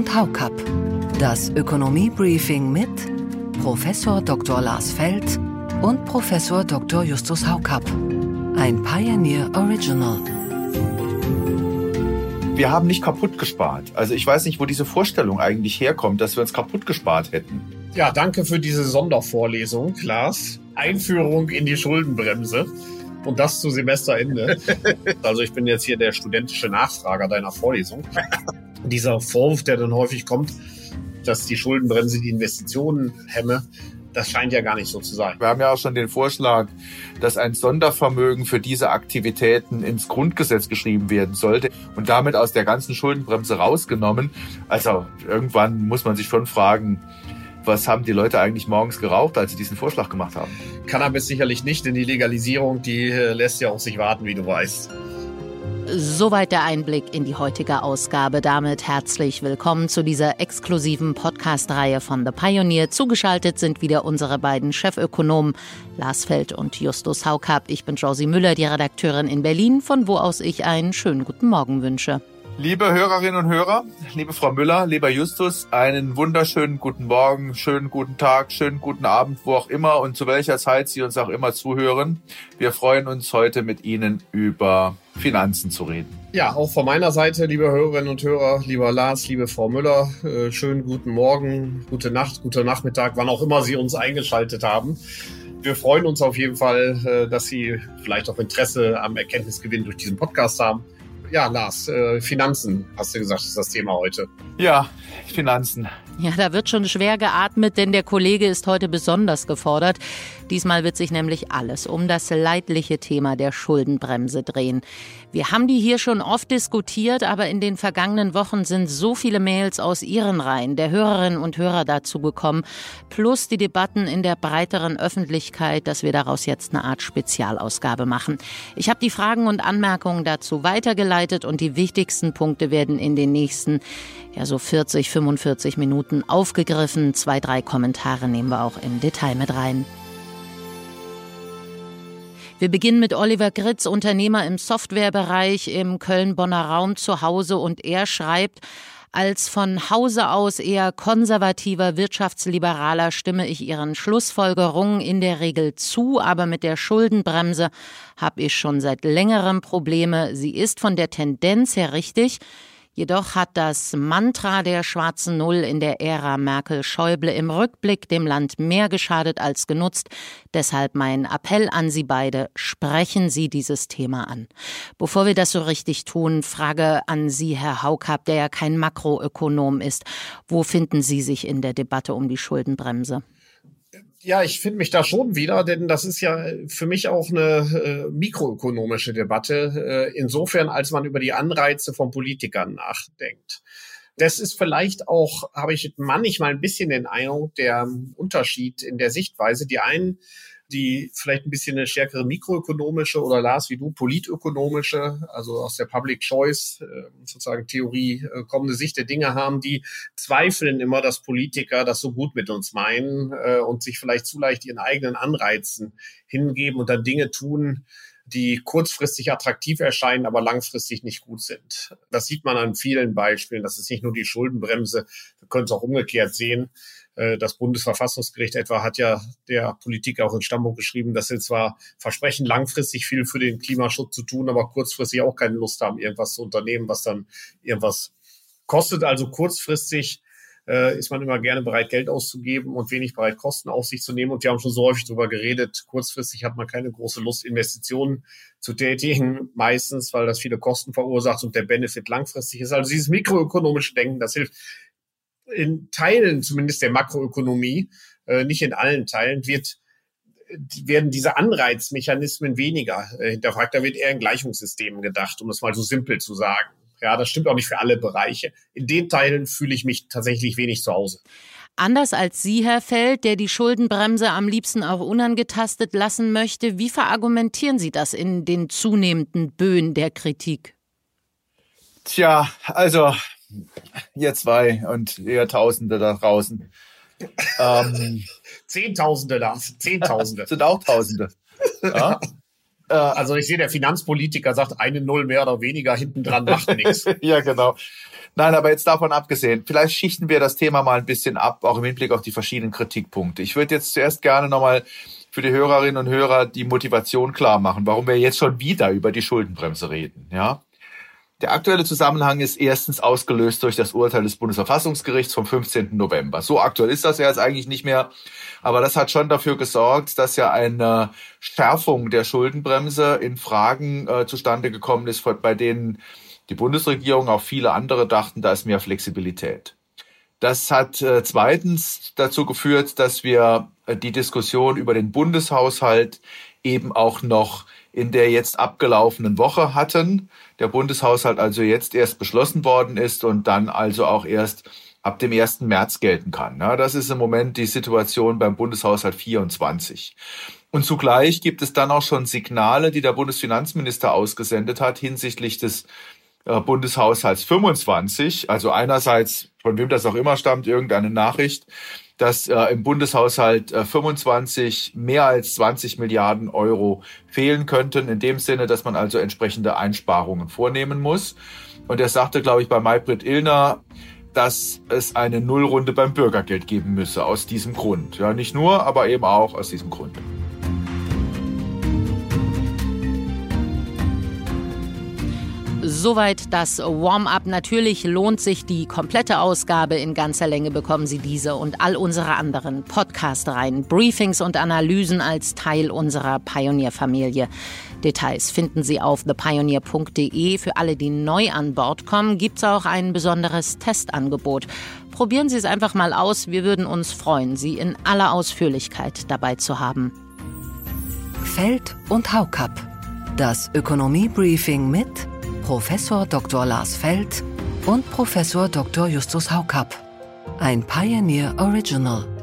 und Haukapp. Das Ökonomie-Briefing mit Professor Dr. Lars Feld und Professor Dr. Justus Haukapp. Ein Pioneer Original. Wir haben nicht kaputt gespart. Also ich weiß nicht, wo diese Vorstellung eigentlich herkommt, dass wir uns kaputt gespart hätten. Ja, danke für diese Sondervorlesung, Lars. Einführung in die Schuldenbremse. Und das zu Semesterende. also ich bin jetzt hier der studentische Nachfrager deiner Vorlesung. Dieser Vorwurf, der dann häufig kommt, dass die Schuldenbremse die Investitionen hemme, das scheint ja gar nicht so zu sein. Wir haben ja auch schon den Vorschlag, dass ein Sondervermögen für diese Aktivitäten ins Grundgesetz geschrieben werden sollte und damit aus der ganzen Schuldenbremse rausgenommen. Also irgendwann muss man sich schon fragen, was haben die Leute eigentlich morgens geraucht, als sie diesen Vorschlag gemacht haben? Cannabis sicherlich nicht, denn die Legalisierung, die äh, lässt ja auf sich warten, wie du weißt. Soweit der Einblick in die heutige Ausgabe. Damit herzlich willkommen zu dieser exklusiven Podcast-Reihe von The Pioneer. Zugeschaltet sind wieder unsere beiden Chefökonomen Lars Feld und Justus Haukapp. Ich bin Josie Müller, die Redakteurin in Berlin, von wo aus ich einen schönen guten Morgen wünsche. Liebe Hörerinnen und Hörer, liebe Frau Müller, lieber Justus, einen wunderschönen guten Morgen, schönen guten Tag, schönen guten Abend, wo auch immer und zu welcher Zeit Sie uns auch immer zuhören. Wir freuen uns heute mit Ihnen über Finanzen zu reden. Ja, auch von meiner Seite, liebe Hörerinnen und Hörer, lieber Lars, liebe Frau Müller, äh, schönen guten Morgen, gute Nacht, guter Nachmittag, wann auch immer Sie uns eingeschaltet haben. Wir freuen uns auf jeden Fall, äh, dass Sie vielleicht auch Interesse am Erkenntnisgewinn durch diesen Podcast haben ja, Lars, äh, Finanzen, hast du gesagt, ist das Thema heute. Ja, Finanzen. Ja, da wird schon schwer geatmet, denn der Kollege ist heute besonders gefordert. Diesmal wird sich nämlich alles um das leidliche Thema der Schuldenbremse drehen. Wir haben die hier schon oft diskutiert, aber in den vergangenen Wochen sind so viele Mails aus Ihren Reihen, der Hörerinnen und Hörer dazu gekommen, plus die Debatten in der breiteren Öffentlichkeit, dass wir daraus jetzt eine Art Spezialausgabe machen. Ich habe die Fragen und Anmerkungen dazu weitergeleitet und die wichtigsten Punkte werden in den nächsten ja so 40, 45 Minuten aufgegriffen. Zwei, drei Kommentare nehmen wir auch im Detail mit rein. Wir beginnen mit Oliver Gritz, Unternehmer im Softwarebereich im Köln-Bonner Raum zu Hause und er schreibt, als von Hause aus eher konservativer Wirtschaftsliberaler stimme ich Ihren Schlussfolgerungen in der Regel zu, aber mit der Schuldenbremse habe ich schon seit längerem Probleme. Sie ist von der Tendenz her richtig, Jedoch hat das Mantra der schwarzen Null in der Ära Merkel-Schäuble im Rückblick dem Land mehr geschadet als genutzt. Deshalb mein Appell an Sie beide, sprechen Sie dieses Thema an. Bevor wir das so richtig tun, Frage an Sie, Herr Haukapp, der ja kein Makroökonom ist. Wo finden Sie sich in der Debatte um die Schuldenbremse? Ja, ich finde mich da schon wieder, denn das ist ja für mich auch eine äh, mikroökonomische Debatte, äh, insofern als man über die Anreize von Politikern nachdenkt. Das ist vielleicht auch, habe ich manchmal ein bisschen den Eindruck, der Unterschied in der Sichtweise. Die einen die vielleicht ein bisschen eine stärkere mikroökonomische oder Lars wie du politökonomische, also aus der Public Choice äh, sozusagen Theorie äh, kommende Sicht der Dinge haben, die zweifeln immer, dass Politiker das so gut mit uns meinen äh, und sich vielleicht zu leicht ihren eigenen Anreizen hingeben und dann Dinge tun, die kurzfristig attraktiv erscheinen, aber langfristig nicht gut sind. Das sieht man an vielen Beispielen. Das ist nicht nur die Schuldenbremse. Wir können es auch umgekehrt sehen. Äh, das Bundesverfassungsgericht etwa hat ja der Politik auch in Stammbuch geschrieben, dass sie zwar versprechen, langfristig viel für den Klimaschutz zu tun, aber kurzfristig auch keine Lust haben, irgendwas zu unternehmen, was dann irgendwas kostet. Also kurzfristig äh, ist man immer gerne bereit, Geld auszugeben und wenig bereit, Kosten auf sich zu nehmen. Und wir haben schon so häufig darüber geredet, kurzfristig hat man keine große Lust, Investitionen zu tätigen, meistens, weil das viele Kosten verursacht und der Benefit langfristig ist. Also dieses mikroökonomische Denken, das hilft in Teilen zumindest der Makroökonomie, äh, nicht in allen Teilen, wird werden diese Anreizmechanismen weniger äh, hinterfragt. Da wird eher in Gleichungssystemen gedacht, um es mal so simpel zu sagen. Ja, das stimmt auch nicht für alle Bereiche. In den Teilen fühle ich mich tatsächlich wenig zu Hause. Anders als Sie, Herr Feld, der die Schuldenbremse am liebsten auch unangetastet lassen möchte, wie verargumentieren Sie das in den zunehmenden Böen der Kritik? Tja, also ihr zwei und ihr Tausende da draußen. Ähm, Zehntausende da, Zehntausende. sind auch Tausende. Ja? Äh, also ich sehe, der Finanzpolitiker sagt, eine Null mehr oder weniger hinten dran macht nichts. ja, genau. Nein, aber jetzt davon abgesehen, vielleicht schichten wir das Thema mal ein bisschen ab, auch im Hinblick auf die verschiedenen Kritikpunkte. Ich würde jetzt zuerst gerne nochmal für die Hörerinnen und Hörer die Motivation klar machen, warum wir jetzt schon wieder über die Schuldenbremse reden. Ja, der aktuelle Zusammenhang ist erstens ausgelöst durch das Urteil des Bundesverfassungsgerichts vom 15. November. So aktuell ist das ja jetzt eigentlich nicht mehr, aber das hat schon dafür gesorgt, dass ja eine Schärfung der Schuldenbremse in Fragen äh, zustande gekommen ist, bei denen die Bundesregierung, auch viele andere dachten, da ist mehr Flexibilität. Das hat äh, zweitens dazu geführt, dass wir äh, die Diskussion über den Bundeshaushalt eben auch noch in der jetzt abgelaufenen Woche hatten. Der Bundeshaushalt also jetzt erst beschlossen worden ist und dann also auch erst ab dem 1. März gelten kann. das ist im Moment die Situation beim Bundeshaushalt 24. Und zugleich gibt es dann auch schon Signale, die der Bundesfinanzminister ausgesendet hat hinsichtlich des äh, Bundeshaushalts 25. Also einerseits, von wem das auch immer stammt, irgendeine Nachricht, dass äh, im Bundeshaushalt äh, 25 mehr als 20 Milliarden Euro fehlen könnten, in dem Sinne, dass man also entsprechende Einsparungen vornehmen muss. Und er sagte, glaube ich, bei Maybrit Illner, dass es eine Nullrunde beim Bürgergeld geben müsse, aus diesem Grund. Ja, nicht nur, aber eben auch aus diesem Grund. Soweit das Warm-up. Natürlich lohnt sich die komplette Ausgabe. In ganzer Länge bekommen Sie diese und all unsere anderen Podcast-Reihen, Briefings und Analysen als Teil unserer Pioneer-Familie. Details finden Sie auf thepioneer.de. Für alle, die neu an Bord kommen, gibt es auch ein besonderes Testangebot. Probieren Sie es einfach mal aus. Wir würden uns freuen, Sie in aller Ausführlichkeit dabei zu haben. Feld und Haukapp. Das Ökonomie-Briefing mit Professor Dr. Lars Feld und Professor Dr. Justus Haukapp. Ein Pioneer Original.